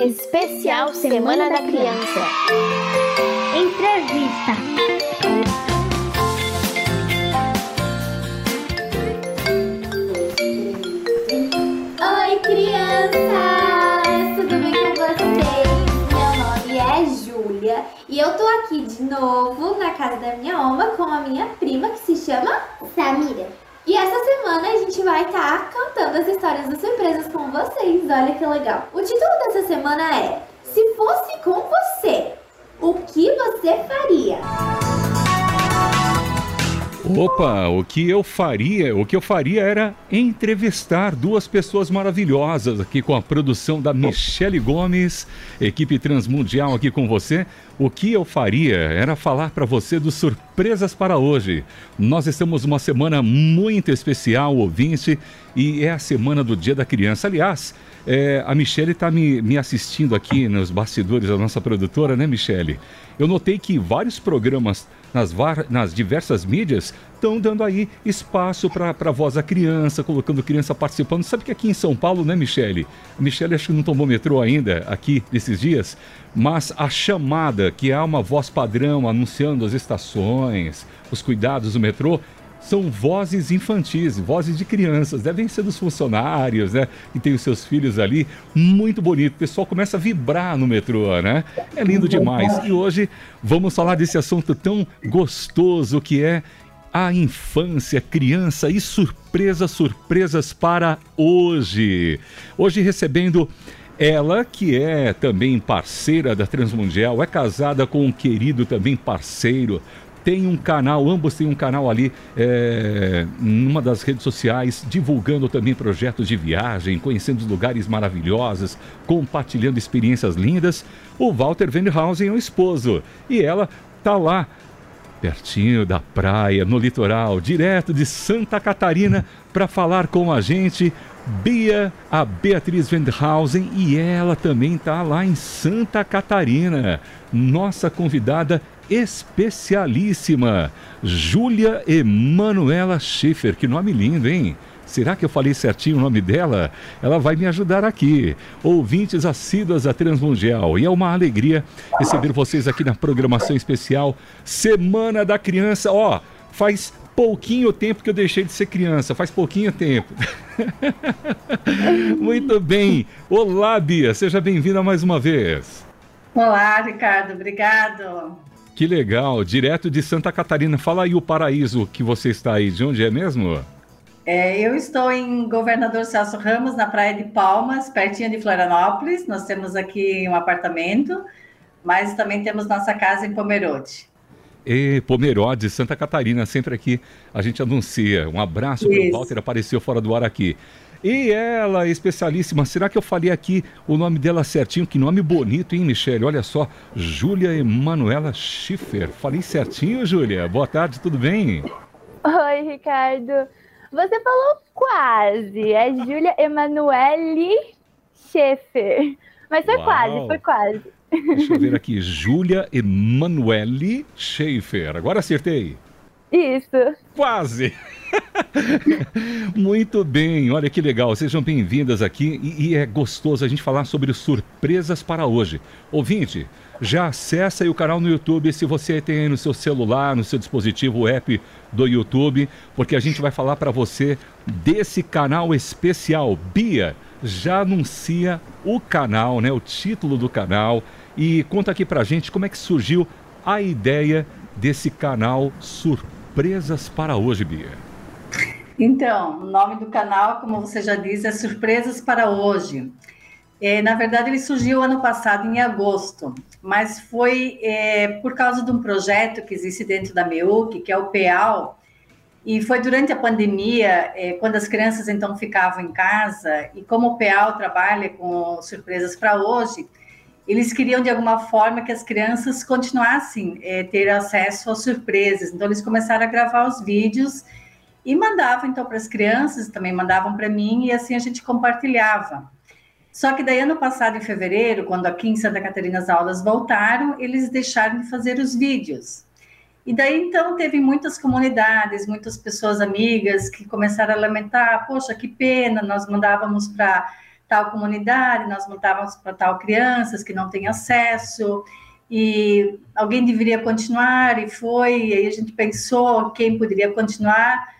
Especial Semana da Criança. Entrevista. Oi, crianças! Tudo bem com vocês? Meu nome é Júlia e eu tô aqui de novo na casa da minha oma com a minha prima que se chama Samira. E essa semana a gente vai estar cantando as histórias das surpresas com vocês. Olha que legal. O título dessa semana é Se fosse com você, o que você faria? Opa, o que eu faria? O que eu faria era entrevistar duas pessoas maravilhosas aqui com a produção da Michele Gomes, equipe transmundial aqui com você. O que eu faria era falar para você dos surpresas para hoje. Nós estamos numa semana muito especial, ouvinte, e é a semana do Dia da Criança. Aliás, é, a Michele está me, me assistindo aqui nos bastidores, a nossa produtora, né, Michele? Eu notei que vários programas nas, nas diversas mídias estão dando aí espaço para a voz da criança, colocando criança participando. Sabe que aqui em São Paulo, né, Michele? Michele acho que não tomou metrô ainda aqui nesses dias, mas a chamada, que há uma voz padrão anunciando as estações, os cuidados do metrô, são vozes infantis, vozes de crianças, devem ser dos funcionários, né? E tem os seus filhos ali, muito bonito. O pessoal começa a vibrar no metrô, né? É lindo demais. E hoje vamos falar desse assunto tão gostoso que é a infância, criança e surpresas, surpresas para hoje. Hoje recebendo ela, que é também parceira da Transmundial, é casada com um querido também parceiro, tem um canal, ambos têm um canal ali é, numa das redes sociais, divulgando também projetos de viagem, conhecendo lugares maravilhosos, compartilhando experiências lindas. O Walter Wendhausen é o esposo e ela tá lá pertinho da praia, no litoral, direto de Santa Catarina, para falar com a gente. Bia, a Beatriz Wendhausen, e ela também está lá em Santa Catarina. Nossa convidada especialíssima, Júlia Emanuela Schiffer. Que nome lindo, hein? Será que eu falei certinho o nome dela? Ela vai me ajudar aqui. Ouvintes assíduas da Transmundial. E é uma alegria receber vocês aqui na programação especial Semana da Criança. Ó, faz pouquinho tempo que eu deixei de ser criança, faz pouquinho tempo. Muito bem. Olá, Bia, seja bem-vinda mais uma vez. Olá, Ricardo, obrigado. Que legal, direto de Santa Catarina. Fala aí o paraíso que você está aí, de onde é mesmo? É, eu estou em Governador Celso Ramos, na Praia de Palmas, pertinho de Florianópolis. Nós temos aqui um apartamento, mas também temos nossa casa em Pomerode. E Pomerode, Santa Catarina, sempre aqui a gente anuncia. Um abraço para o Walter, apareceu fora do ar aqui. E ela, especialíssima, será que eu falei aqui o nome dela certinho? Que nome bonito, hein, Michele? Olha só, Júlia Emanuela Schiffer. Falei certinho, Júlia? Boa tarde, tudo bem? Oi, Ricardo. Você falou quase. É Júlia Emanuele Schiffer. Mas foi Uau. quase, foi quase. Deixa eu ver aqui. Júlia Emanuele Schaefer. Agora acertei. Isso. Quase. Muito bem, olha que legal. Sejam bem-vindas aqui e, e, é gostoso a gente falar sobre surpresas para hoje. Ouvinte, já acessa aí o canal no YouTube se você tem aí no seu celular, no seu dispositivo o app do YouTube, porque a gente vai falar para você desse canal especial. Bia já anuncia o canal, né, o título do canal e conta aqui pra gente como é que surgiu a ideia desse canal Surpresas para hoje, Bia. Então, o nome do canal, como você já disse, é Surpresas para Hoje. É, na verdade, ele surgiu ano passado, em agosto, mas foi é, por causa de um projeto que existe dentro da MEUC, que é o PEAL, e foi durante a pandemia, é, quando as crianças então ficavam em casa, e como o PEAL trabalha com surpresas para hoje, eles queriam de alguma forma que as crianças continuassem é, ter acesso às surpresas. Então, eles começaram a gravar os vídeos e mandavam então para as crianças, também mandavam para mim, e assim a gente compartilhava. Só que daí, ano passado, em fevereiro, quando aqui em Santa Catarina as aulas voltaram, eles deixaram de fazer os vídeos. E daí, então, teve muitas comunidades, muitas pessoas amigas que começaram a lamentar: poxa, que pena, nós mandávamos para tal comunidade, nós montávamos para tal crianças que não têm acesso, e alguém deveria continuar, e foi, e aí a gente pensou quem poderia continuar,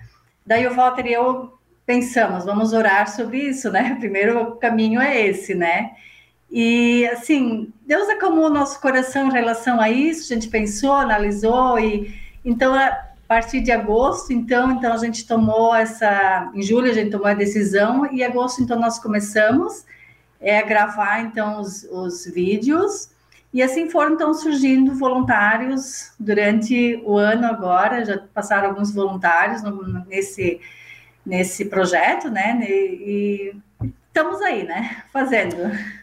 daí o Walter e eu pensamos, vamos orar sobre isso, né? Primeiro caminho é esse, né? E assim, Deus acalmou o nosso coração em relação a isso, a gente pensou, analisou, e então a partir de agosto, então, então a gente tomou essa, em julho a gente tomou a decisão, e agosto então nós começamos é, a gravar então os, os vídeos, e assim foram então surgindo voluntários durante o ano agora, já passaram alguns voluntários no, nesse, nesse projeto, né? E, estamos aí, né? Fazendo.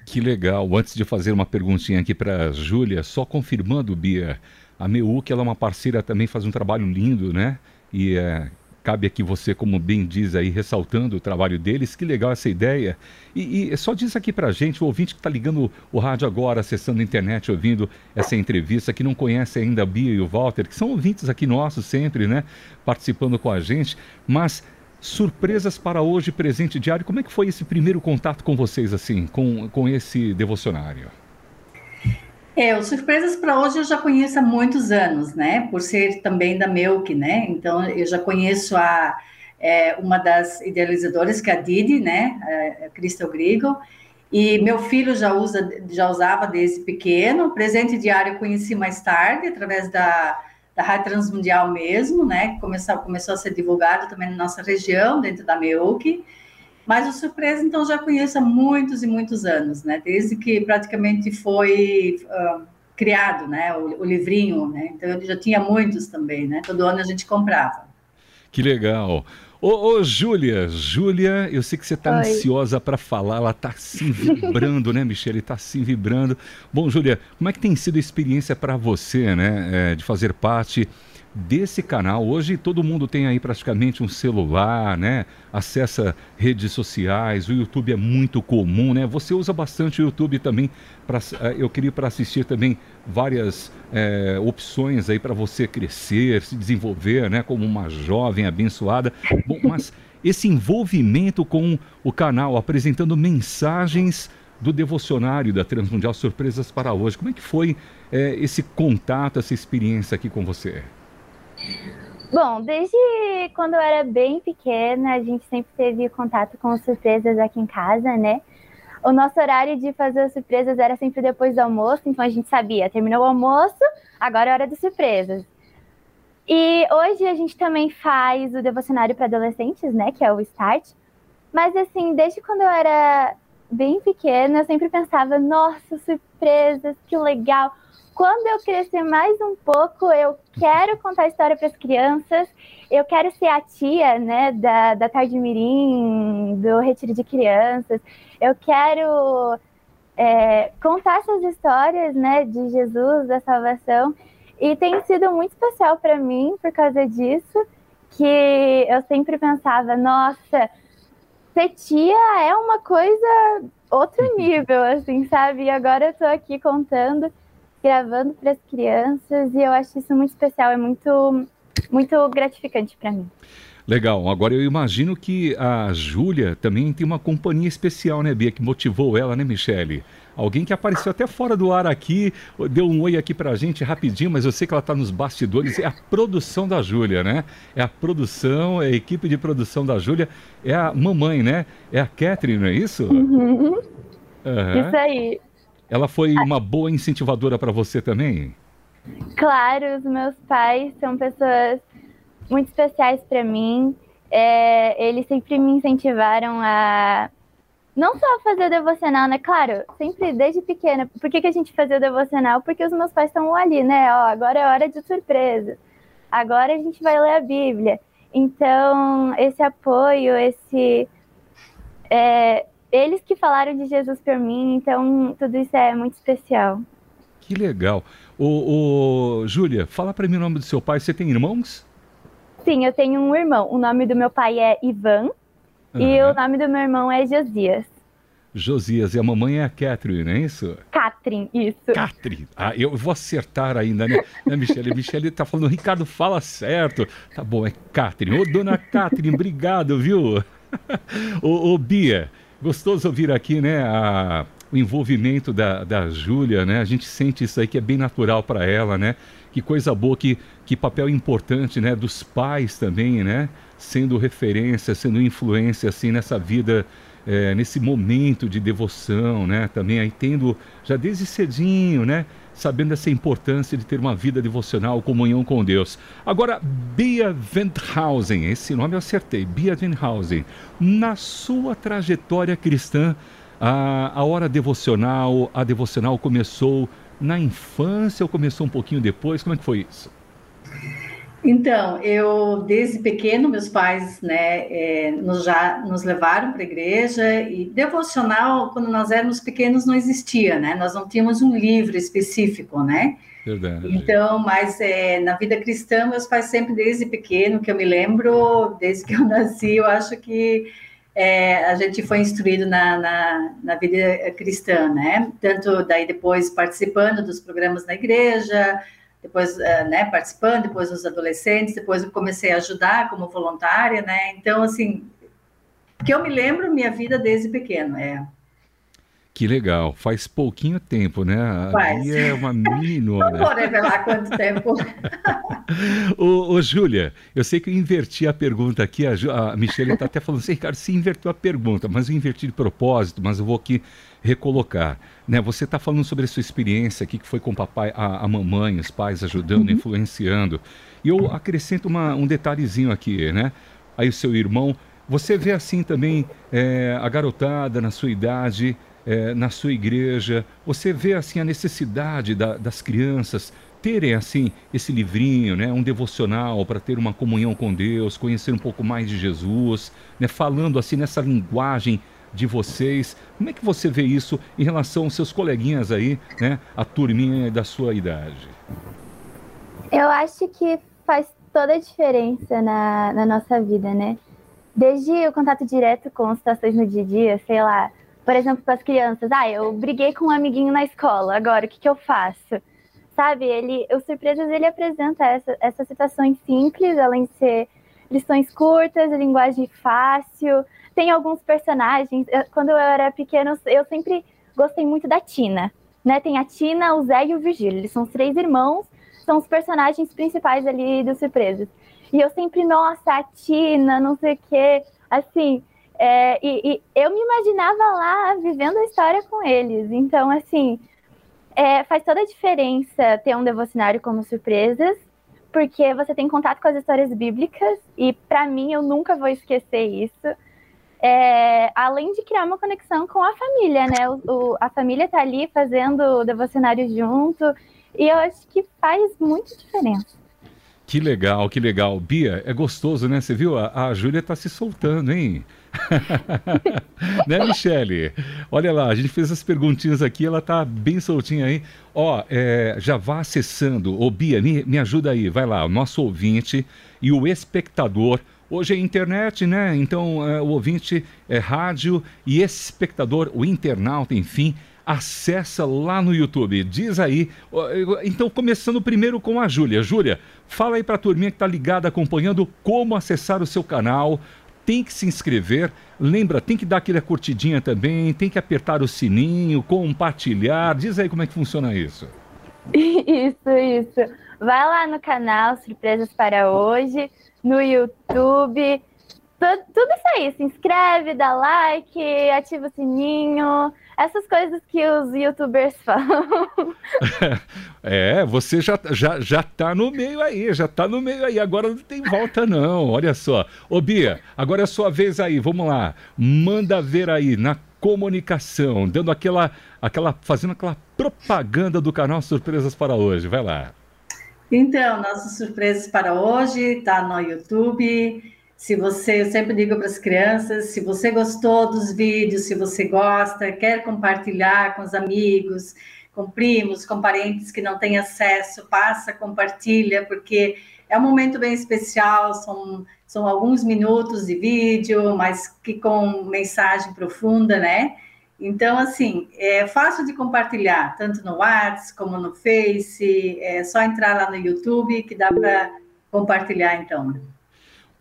Que legal. Antes de fazer uma perguntinha aqui para a Júlia, só confirmando, Bia, a que ela é uma parceira, também faz um trabalho lindo, né? E é, cabe aqui você, como bem diz aí, ressaltando o trabalho deles. Que legal essa ideia. E, e só diz aqui para a gente, o ouvinte que está ligando o rádio agora, acessando a internet, ouvindo essa entrevista, que não conhece ainda a Bia e o Walter, que são ouvintes aqui nossos sempre, né? Participando com a gente, mas surpresas para hoje, presente diário. Como é que foi esse primeiro contato com vocês, assim, com, com esse devocionário? É, os surpresas para hoje eu já conheço há muitos anos, né? Por ser também da Melk, né? Então eu já conheço a é, uma das idealizadoras, que é a Didi, né? A Crystal Grigo. E meu filho já usa, já usava desde pequeno. Presente diário eu conheci mais tarde através da da Rádio Transmundial mesmo, né? Começou, começou a ser divulgado também na nossa região, dentro da MEUC. Mas o Surpresa, então, já conheço há muitos e muitos anos, né? Desde que praticamente foi uh, criado, né? O, o, livrinho, né? Então, eu já tinha muitos também, né? Todo ano a gente comprava. Que legal. Ô, ô Júlia, Júlia, eu sei que você está ansiosa para falar, ela está assim vibrando, né, Michele? Está assim vibrando. Bom, Júlia, como é que tem sido a experiência para você, né, é, de fazer parte desse canal. Hoje todo mundo tem aí praticamente um celular, né? Acessa redes sociais, o YouTube é muito comum, né? Você usa bastante o YouTube também para eh, eu queria para assistir também várias é, opções aí para você crescer, se desenvolver, né? Como uma jovem abençoada. Bom, mas esse envolvimento com o canal, apresentando mensagens do devocionário da Transmundial Surpresas para hoje. Como é que foi é, esse contato, essa experiência aqui com você? Bom, desde quando eu era bem pequena, a gente sempre teve contato com surpresas aqui em casa, né? O nosso horário de fazer as surpresas era sempre depois do almoço, então a gente sabia, terminou o almoço, agora é hora de surpresas. E hoje a gente também faz o devocionário para adolescentes, né, que é o Start. Mas assim, desde quando eu era bem pequena, eu sempre pensava, nossa, surpresas, que legal quando eu crescer mais um pouco, eu quero contar história para as crianças, eu quero ser a tia, né, da, da Tarde Mirim, do Retiro de Crianças, eu quero é, contar essas histórias, né, de Jesus, da salvação, e tem sido muito especial para mim por causa disso, que eu sempre pensava, nossa, ser tia é uma coisa outro nível, assim, sabe? E agora eu estou aqui contando gravando para as crianças e eu acho isso muito especial, é muito, muito gratificante para mim. Legal. Agora eu imagino que a Júlia também tem uma companhia especial, né, Bia, que motivou ela, né, Michele? Alguém que apareceu até fora do ar aqui, deu um oi aqui pra gente rapidinho, mas eu sei que ela tá nos bastidores. É a produção da Júlia, né? É a produção, é a equipe de produção da Júlia. É a mamãe, né? É a Catherine, não é isso? Uhum. Uhum. Isso aí. Ela foi uma boa incentivadora para você também? Claro, os meus pais são pessoas muito especiais para mim. É, eles sempre me incentivaram a não só fazer o devocional, né? Claro, sempre desde pequena. Por que, que a gente fazia o devocional? Porque os meus pais estão ali, né? Ó, agora é hora de surpresa. Agora a gente vai ler a Bíblia. Então, esse apoio, esse. É, eles que falaram de Jesus por mim, então tudo isso é muito especial. Que legal. Ô, ô Júlia, fala para mim o nome do seu pai. Você tem irmãos? Sim, eu tenho um irmão. O nome do meu pai é Ivan uhum. e o nome do meu irmão é Josias. Josias, e a mamãe é a Catherine, não é isso? Catherine, isso. Catherine. Ah, eu vou acertar ainda, né, né Michele? Michele tá falando, Ricardo, fala certo. Tá bom, é Catherine. Ô, dona Catherine, obrigado, viu? ô, ô, Bia, Gostoso ouvir aqui, né, a, o envolvimento da, da Júlia, né? A gente sente isso aí que é bem natural para ela, né? Que coisa boa, que, que papel importante, né? Dos pais também, né? Sendo referência, sendo influência, assim, nessa vida é, nesse momento de devoção, né? Também aí tendo, já desde cedinho, né? Sabendo essa importância de ter uma vida devocional, comunhão com Deus. Agora, Bia Venthausen, esse nome eu acertei, Bia Venthausen, na sua trajetória cristã, a, a hora devocional, a devocional começou na infância ou começou um pouquinho depois? Como é que foi isso? Então, eu desde pequeno meus pais, né, é, nos já nos levaram para a igreja e devocional quando nós éramos pequenos não existia, né? Nós não tínhamos um livro específico, né? Verdade. Então, mas é, na vida cristã meus pais sempre desde pequeno que eu me lembro, desde que eu nasci, eu acho que é, a gente foi instruído na, na, na, vida cristã, né? Tanto daí depois participando dos programas na igreja, depois é, né, participando, depois os adolescentes, depois eu comecei a ajudar como voluntária, né? Então, assim, que eu me lembro minha vida desde pequeno, é. Que legal, faz pouquinho tempo, né? Faz. é uma menina. Não vou revelar quanto tempo. ô, ô, Júlia, eu sei que eu inverti a pergunta aqui, a, a Michelle está até falando assim, Ricardo, se invertiu a pergunta, mas eu inverti de propósito, mas eu vou aqui recolocar. Né? Você está falando sobre a sua experiência aqui, que foi com o papai, a, a mamãe, os pais ajudando, uhum. influenciando. E eu acrescento uma, um detalhezinho aqui, né? Aí o seu irmão, você vê assim também é, a garotada na sua idade é, na sua igreja? Você vê assim a necessidade da, das crianças terem assim esse livrinho, né, um devocional para ter uma comunhão com Deus, conhecer um pouco mais de Jesus, né, falando assim nessa linguagem de vocês. Como é que você vê isso em relação aos seus coleguinhas aí, né, a turminha da sua idade? Eu acho que faz toda a diferença na, na nossa vida, né? Desde o contato direto com situações no dia a dia, sei lá, por exemplo, para as crianças, ah, eu briguei com um amiguinho na escola, agora o que, que eu faço? Sabe, ele, o Surpresas, ele apresenta essa, essas situações simples, além de ser lições curtas, linguagem fácil. Tem alguns personagens, quando eu era pequena, eu sempre gostei muito da Tina, né? Tem a Tina, o Zé e o Virgílio, eles são os três irmãos, são os personagens principais ali do Surpresas. E eu sempre, nossa, a Tina, não sei o quê, assim, é, e, e, eu me imaginava lá vivendo a história com eles. Então, assim, é, faz toda a diferença ter um devocionário como surpresas, porque você tem contato com as histórias bíblicas, e para mim eu nunca vou esquecer isso. É, além de criar uma conexão com a família, né? O, o, a família tá ali fazendo o devocionário junto, e eu acho que faz muita diferença. Que legal, que legal. Bia, é gostoso, né? Você viu? A, a Júlia tá se soltando, hein? né, Michele? Olha lá, a gente fez as perguntinhas aqui, ela tá bem soltinha aí. Ó, é, já vá acessando. Ô, Bia, me, me ajuda aí, vai lá, o nosso ouvinte e o espectador. Hoje é internet, né? Então, é, o ouvinte é rádio e espectador, o internauta, enfim, acessa lá no YouTube. Diz aí. Então, começando primeiro com a Júlia. Júlia, fala aí para a turminha que está ligada acompanhando como acessar o seu canal, tem que se inscrever. Lembra, tem que dar aquela curtidinha também, tem que apertar o sininho, compartilhar. Diz aí como é que funciona isso. Isso, isso. Vai lá no canal Surpresas para Hoje, no YouTube. Tudo, tudo isso aí. Se inscreve, dá like, ativa o sininho essas coisas que os youtubers falam. é, você já, já, já tá no meio aí, já tá no meio aí. Agora não tem volta, não. Olha só. Ô, Bia, agora é a sua vez aí. Vamos lá. Manda ver aí na comunicação, dando aquela, aquela, fazendo aquela propaganda do canal Surpresas para hoje. Vai lá. Então, nossas surpresas para hoje tá no YouTube. Se você, eu sempre digo para as crianças, se você gostou dos vídeos, se você gosta, quer compartilhar com os amigos, com primos, com parentes que não têm acesso, passa, compartilha, porque é um momento bem especial, são, são alguns minutos de vídeo, mas que com mensagem profunda, né? Então, assim, é fácil de compartilhar, tanto no WhatsApp como no Face, é só entrar lá no YouTube que dá para compartilhar, então.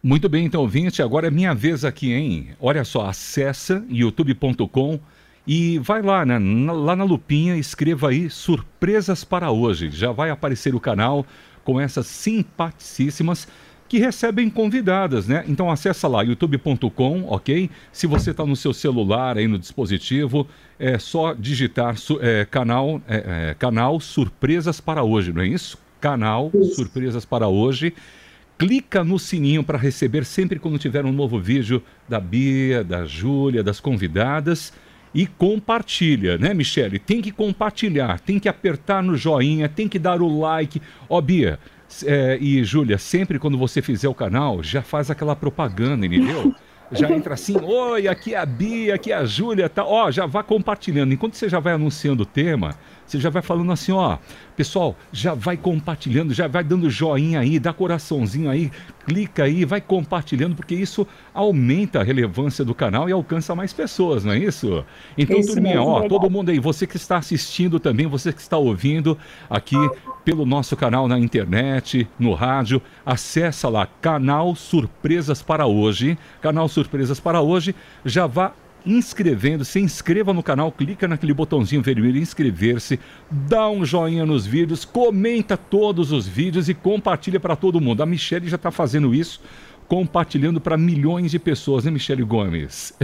Muito bem, então, ouvinte, agora é minha vez aqui, hein? Olha só, acessa youtube.com e vai lá, né? lá na lupinha, escreva aí surpresas para hoje. Já vai aparecer o canal com essas simpaticíssimas que recebem convidadas, né? Então acessa lá youtube.com, ok? Se você está no seu celular aí no dispositivo, é só digitar é, canal é, é, canal surpresas para hoje, não é isso? Canal isso. surpresas para hoje. Clica no sininho para receber sempre quando tiver um novo vídeo da Bia, da Júlia, das convidadas e compartilha, né, Michele? Tem que compartilhar, tem que apertar no joinha, tem que dar o like. Ó, Bia é, e Júlia, sempre quando você fizer o canal, já faz aquela propaganda, entendeu? Já entra assim, oi, aqui é a Bia, aqui é a Júlia, tá? Ó, já vá compartilhando. Enquanto você já vai anunciando o tema, você já vai falando assim, ó, pessoal, já vai compartilhando, já vai dando joinha aí, dá coraçãozinho aí, clica aí, vai compartilhando, porque isso aumenta a relevância do canal e alcança mais pessoas, não é isso? Então, isso turminha, mesmo, ó, todo mundo aí, você que está assistindo também, você que está ouvindo aqui pelo nosso canal na internet, no rádio, acessa lá, canal Surpresas para hoje, canal Surpresas para hoje, já vá inscrevendo, se inscreva no canal, clica naquele botãozinho vermelho inscrever-se, dá um joinha nos vídeos, comenta todos os vídeos e compartilha para todo mundo. A Michelle já está fazendo isso compartilhando para milhões de pessoas, né, Michele Gomes?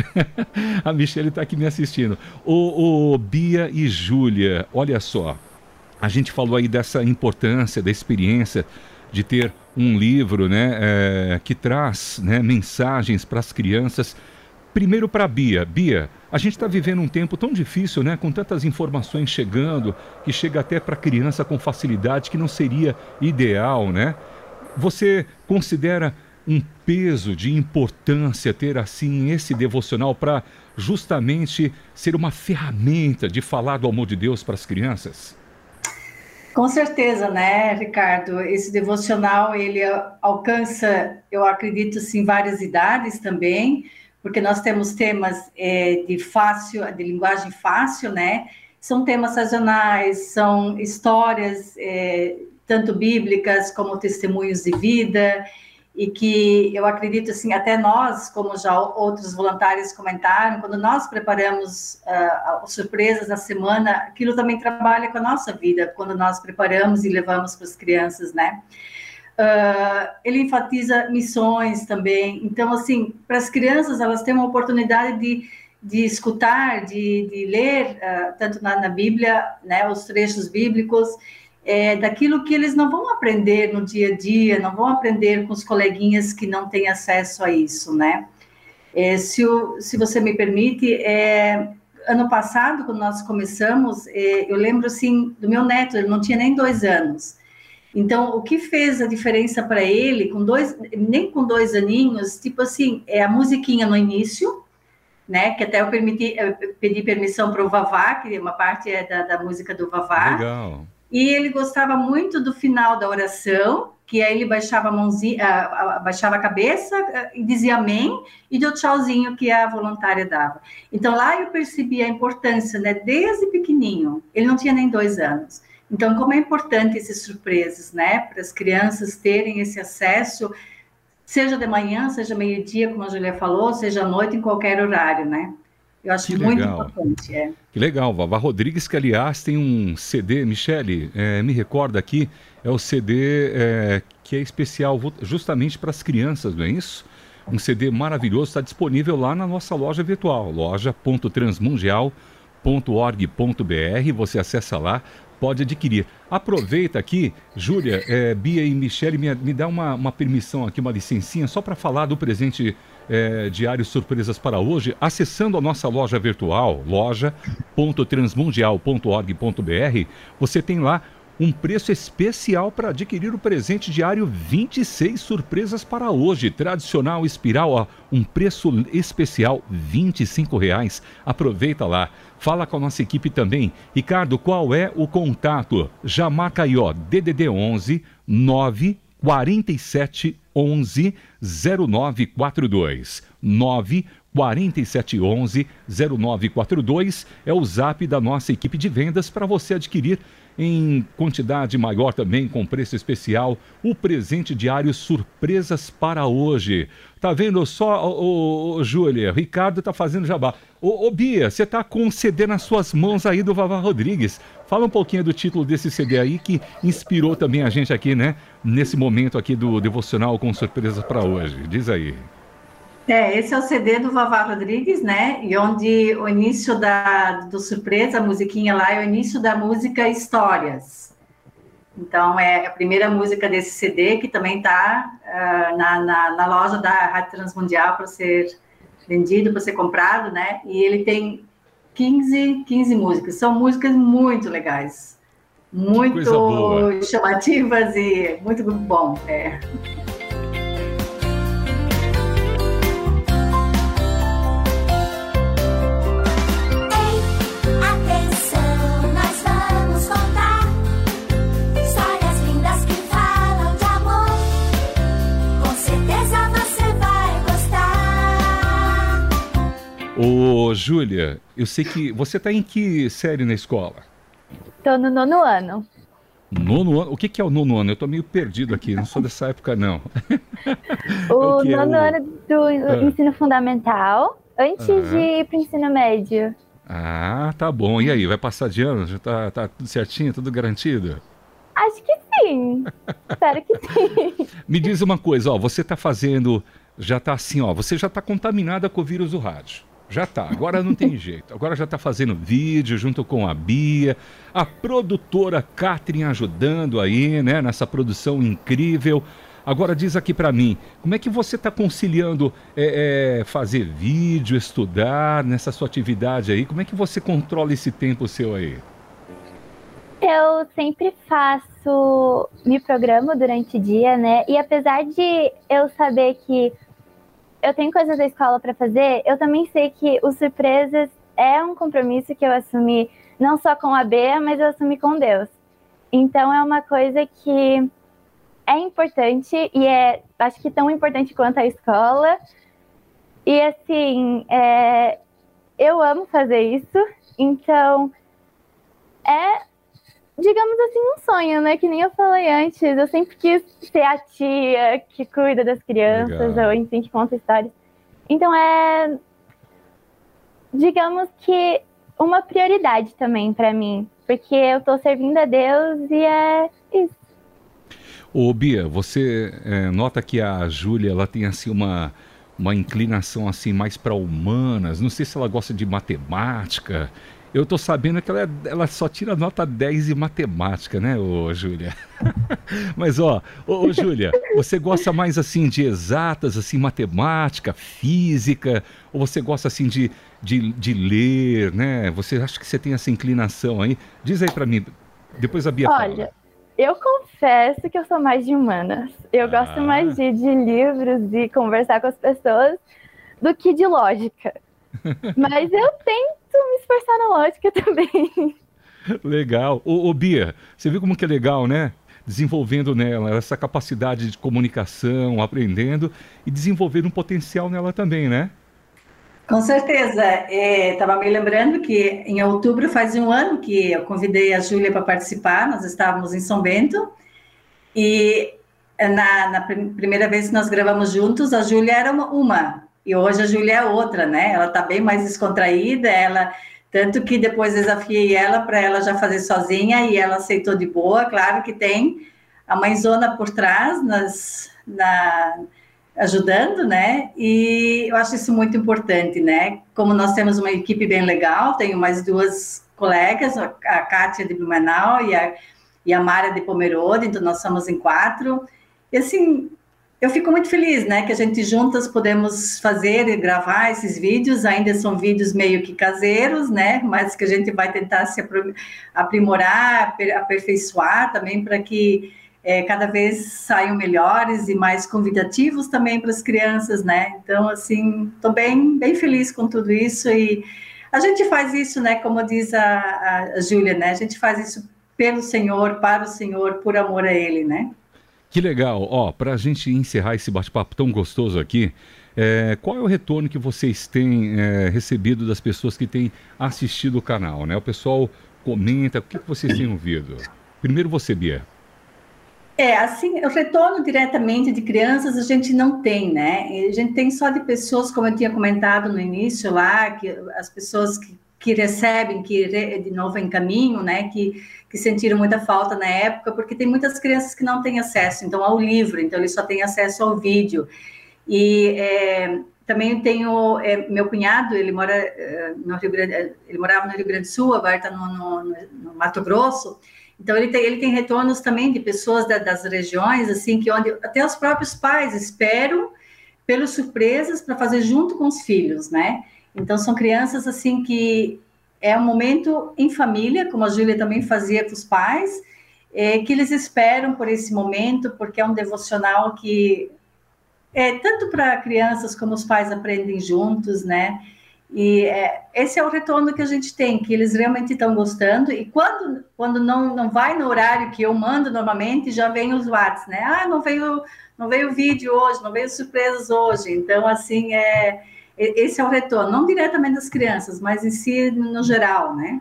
a Michele está aqui me assistindo. O, o Bia e Júlia, olha só, a gente falou aí dessa importância, da experiência de ter um livro né, é, que traz né, mensagens para as crianças Primeiro para Bia. Bia, a gente está vivendo um tempo tão difícil, né? Com tantas informações chegando, que chega até para criança com facilidade, que não seria ideal, né? Você considera um peso de importância ter assim esse devocional para justamente ser uma ferramenta de falar do amor de Deus para as crianças? Com certeza, né, Ricardo? Esse devocional ele alcança, eu acredito, sim, várias idades também porque nós temos temas é, de fácil, de linguagem fácil, né? São temas sazonais, são histórias é, tanto bíblicas como testemunhos de vida, e que eu acredito assim, até nós, como já outros voluntários comentaram, quando nós preparamos uh, surpresas na semana, aquilo também trabalha com a nossa vida, quando nós preparamos e levamos para as crianças, né? Uh, ele enfatiza missões também. Então, assim, para as crianças, elas têm uma oportunidade de, de escutar, de, de ler, uh, tanto na, na, Bíblia, né, os trechos bíblicos, é, daquilo que eles não vão aprender no dia a dia, não vão aprender com os coleguinhas que não têm acesso a isso, né? É, se, o, se você me permite, é, ano passado, quando nós começamos, é, eu lembro, assim, do meu neto, ele não tinha nem dois anos, então, o que fez a diferença para ele, com dois, nem com dois aninhos, tipo assim, é a musiquinha no início, né? Que até eu permiti, eu pedi permissão para o Vavá, que uma parte é da, da música do Vavá. Legal. E ele gostava muito do final da oração, que aí ele baixava a mãozinha, baixava a cabeça e dizia amém, e deu tchauzinho que a voluntária dava. Então lá eu percebi a importância, né? Desde pequenininho, ele não tinha nem dois anos então, como é importante esses surpresas, né? Para as crianças terem esse acesso, seja de manhã, seja meio-dia, como a Julia falou, seja à noite, em qualquer horário, né? Eu acho que muito legal. importante. É. Que legal, Vavá Rodrigues, que aliás tem um CD, Michele, é, me recorda aqui, é o CD é, que é especial justamente para as crianças, não é isso? Um CD maravilhoso, está disponível lá na nossa loja virtual, loja.transmundial.org.br. Você acessa lá, pode adquirir. Aproveita aqui, Júlia, é, Bia e Michele, me, me dá uma, uma permissão aqui, uma licencinha, só para falar do presente é, diário Surpresas para hoje, acessando a nossa loja virtual, loja.transmundial.org.br, você tem lá um preço especial para adquirir o presente diário 26 surpresas para hoje. Tradicional espiral, ó, um preço especial R$ reais. Aproveita lá. Fala com a nossa equipe também. Ricardo, qual é o contato? Já marca aí, ó, DDD 11 9 47 11 0942. 9 4711 0942 é o zap da nossa equipe de vendas para você adquirir em quantidade maior também, com preço especial, o presente diário Surpresas para hoje. Tá vendo só, ô, Júlia? Ricardo tá fazendo jabá. Ô, ô Bia, você tá com um CD nas suas mãos aí do Vavá Rodrigues. Fala um pouquinho do título desse CD aí que inspirou também a gente aqui, né? Nesse momento aqui do Devocional com Surpresas para hoje. Diz aí. É, esse é o CD do Vavá Rodrigues, né? E onde o início da, do surpresa, a musiquinha lá, é o início da música Histórias. Então, é a primeira música desse CD, que também está uh, ah, na, na, na, loja da Rádio Transmundial para ser vendido, para ser comprado, né? E ele tem 15, 15 músicas. São músicas muito legais, muito chamativas e muito bom. É. Ô, Júlia, eu sei que você está em que série na escola? Estou no nono ano. Nono ano? O que, que é o nono ano? Eu estou meio perdido aqui, não sou dessa época, não. o, o é nono é o... ano do ah. ensino fundamental, antes ah. de ir para o ensino médio. Ah, tá bom. E aí, vai passar de ano? Já tá, tá tudo certinho, tudo garantido? Acho que sim. Espero que sim. Me diz uma coisa, ó, você está fazendo, já está assim, ó, você já está contaminada com o vírus do rádio. Já tá, agora não tem jeito. Agora já tá fazendo vídeo junto com a Bia, a produtora Catherine ajudando aí, né, nessa produção incrível. Agora diz aqui para mim, como é que você está conciliando é, é, fazer vídeo, estudar nessa sua atividade aí? Como é que você controla esse tempo seu aí? Eu sempre faço, me programo durante o dia, né? E apesar de eu saber que eu tenho coisas da escola para fazer, eu também sei que os surpresas é um compromisso que eu assumi não só com a Bea, mas eu assumi com Deus. Então é uma coisa que é importante e é, acho que tão importante quanto a escola. E assim, é, eu amo fazer isso, então é digamos assim, um sonho, né? Que nem eu falei antes. Eu sempre quis ser a tia que cuida das crianças, Legal. ou enfim, que conta histórias. Então é, digamos que uma prioridade também para mim, porque eu tô servindo a Deus e é isso. Ô Bia, você é, nota que a Júlia ela tem assim uma uma inclinação assim mais para humanas. Não sei se ela gosta de matemática. Eu tô sabendo que ela, é, ela só tira nota 10 em matemática, né, ô Júlia? Mas ó, ô, ô Júlia, você gosta mais assim de exatas, assim, matemática, física, ou você gosta assim de, de, de ler, né? Você acha que você tem essa inclinação aí? Diz aí para mim, depois a Bia Olha, fala. eu confesso que eu sou mais de humanas. Eu ah. gosto mais de, de livros e conversar com as pessoas do que de lógica. Mas eu tento me esforçar na lógica também. Legal. Ô, ô, Bia, você viu como que é legal, né? Desenvolvendo nela essa capacidade de comunicação, aprendendo e desenvolvendo um potencial nela também, né? Com certeza. Estava é, me lembrando que em outubro faz um ano que eu convidei a Júlia para participar, nós estávamos em São Bento, e na, na primeira vez que nós gravamos juntos, a Júlia era uma, uma e hoje a Júlia é outra, né? Ela está bem mais descontraída, ela tanto que depois desafiei ela para ela já fazer sozinha e ela aceitou de boa. Claro que tem a mãezona por trás, nas, na, ajudando, né? E eu acho isso muito importante, né? Como nós temos uma equipe bem legal, tenho mais duas colegas, a Kátia de Blumenau e a, e a Mara de Pomerode, então nós somos em quatro. E assim, eu fico muito feliz, né, que a gente juntas podemos fazer e gravar esses vídeos. Ainda são vídeos meio que caseiros, né, mas que a gente vai tentar se aprimorar, aperfeiçoar também para que é, cada vez saiam melhores e mais convidativos também para as crianças, né. Então, assim, estou bem, bem feliz com tudo isso e a gente faz isso, né, como diz a, a Júlia, né, a gente faz isso pelo Senhor, para o Senhor, por amor a Ele, né. Que legal. Ó, para a gente encerrar esse bate-papo tão gostoso aqui, É, qual é o retorno que vocês têm é, recebido das pessoas que têm assistido o canal? Né? O pessoal comenta, o que, que vocês têm ouvido? Primeiro você, Bia. É, assim, o retorno diretamente de crianças a gente não tem, né? A gente tem só de pessoas, como eu tinha comentado no início lá, que as pessoas que, que recebem, que de novo em caminho, né? Que, que sentiram muita falta na época, porque tem muitas crianças que não têm acesso, então, ao livro, então eles só têm acesso ao vídeo. E é, também tenho é, meu cunhado, ele mora é, no Rio Grande, ele morava no Rio Grande do Sul, agora está no, no, no Mato Grosso. Então ele tem, ele tem retornos também de pessoas da, das regiões, assim, que onde até os próprios pais esperam pelas surpresas para fazer junto com os filhos, né? Então são crianças assim que é um momento em família, como a Júlia também fazia com os pais, é, que eles esperam por esse momento, porque é um devocional que é tanto para crianças como os pais aprendem juntos, né? E é, esse é o retorno que a gente tem, que eles realmente estão gostando. E quando, quando não, não vai no horário que eu mando normalmente, já vem os WhatsApp, né? Ah, não veio, não veio vídeo hoje, não veio surpresas hoje. Então, assim, é, esse é o retorno, não diretamente das crianças, mas em si, no geral, né?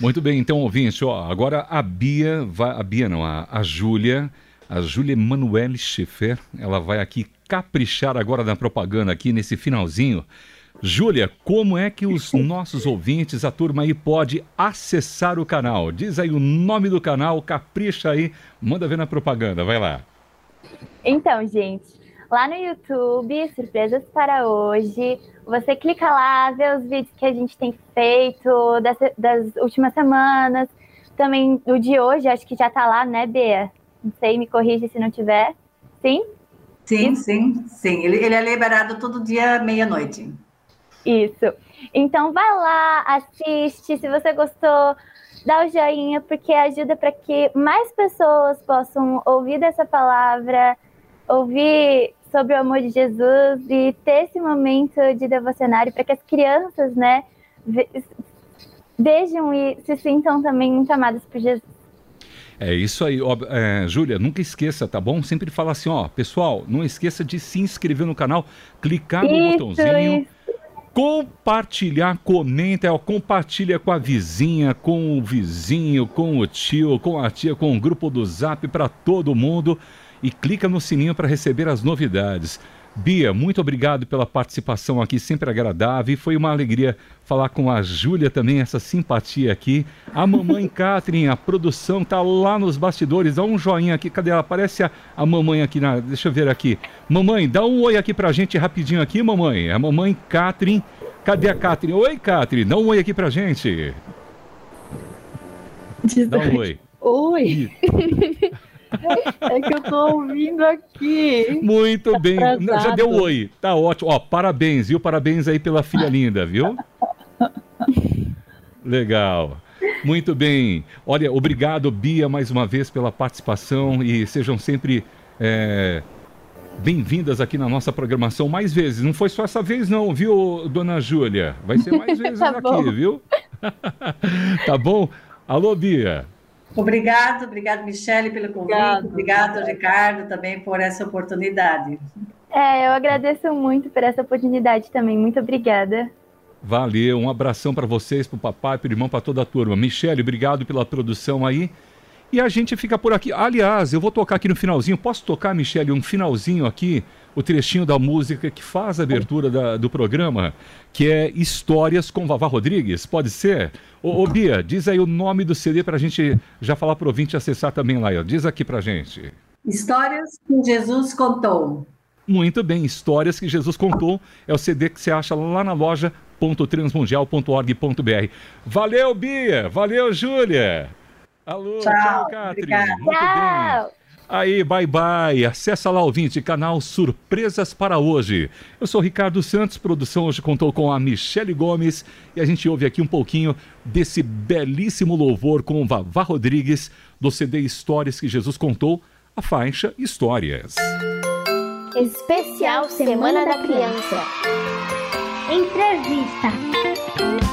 Muito bem, então, ouvinte, ó, agora a Bia, vai, a Bia não, a, a Júlia, a Júlia Emanuele Schiffer, ela vai aqui caprichar agora na propaganda aqui nesse finalzinho Júlia, como é que os nossos ouvintes, a turma aí, pode acessar o canal? Diz aí o nome do canal, capricha aí, manda ver na propaganda, vai lá. Então, gente, lá no YouTube, Surpresas para Hoje, você clica lá, vê os vídeos que a gente tem feito das, das últimas semanas, também o de hoje, acho que já tá lá, né, Bea? Não sei, me corrige se não tiver. Sim? Sim, sim, sim. Ele, ele é liberado todo dia meia-noite. Isso. Então vai lá, assiste. Se você gostou, dá o joinha, porque ajuda para que mais pessoas possam ouvir dessa palavra, ouvir sobre o amor de Jesus e ter esse momento de devocionário para que as crianças, né, vejam e se sintam também muito amadas por Jesus. É isso aí, ó, é, Júlia, nunca esqueça, tá bom? Sempre fala assim, ó, pessoal, não esqueça de se inscrever no canal, clicar no isso, botãozinho. Isso compartilhar, comenta, ó, compartilha com a vizinha, com o vizinho, com o tio, com a tia, com o grupo do Zap para todo mundo e clica no sininho para receber as novidades. Bia, muito obrigado pela participação aqui, sempre agradável. E foi uma alegria falar com a Júlia também, essa simpatia aqui. A mamãe Catherine, a produção tá lá nos bastidores. Dá um joinha aqui. Cadê ela? Aparece a, a mamãe aqui na. Deixa eu ver aqui. Mamãe, dá um oi aqui pra gente rapidinho aqui, mamãe. A mamãe Catherine. Cadê a Catherine? Oi, Catherine. Dá um oi aqui pra gente. Dá um oi. Oi. É que eu tô ouvindo aqui. Muito tá bem. Atrasado. Já deu oi. Tá ótimo. Ó, parabéns, viu? Parabéns aí pela filha linda, viu? Legal. Muito bem. Olha, obrigado, Bia, mais uma vez pela participação e sejam sempre é, bem-vindas aqui na nossa programação mais vezes. Não foi só essa vez, não, viu, dona Júlia? Vai ser mais vezes tá aqui, viu? tá bom? Alô, Bia. Obrigado, obrigado, Michele, pelo convite. Obrigado, obrigado Ricardo, também por essa oportunidade. É, eu agradeço muito por essa oportunidade também. Muito obrigada. Valeu, um abração para vocês, para o papai, para o irmão, para toda a turma. Michele, obrigado pela produção aí. E a gente fica por aqui. Aliás, eu vou tocar aqui no finalzinho. Posso tocar, Michele, um finalzinho aqui? O trechinho da música que faz a abertura da, do programa, que é Histórias com Vavá Rodrigues. Pode ser? Ô, ô Bia, diz aí o nome do CD para a gente já falar para o ouvinte acessar também lá. Diz aqui para gente. Histórias que Jesus contou. Muito bem, Histórias que Jesus contou. É o CD que você acha lá na loja transmundial.org.br. Valeu, Bia! Valeu, Júlia! Alô, tchau, tchau Catherine. Muito tchau. bem. Aí, bye bye. Acessa lá, ouvinte, canal Surpresas para hoje. Eu sou Ricardo Santos, produção hoje contou com a Michele Gomes e a gente ouve aqui um pouquinho desse belíssimo louvor com Vavá Rodrigues do CD Histórias que Jesus contou, a faixa Histórias. Especial Semana da Criança. Entrevista.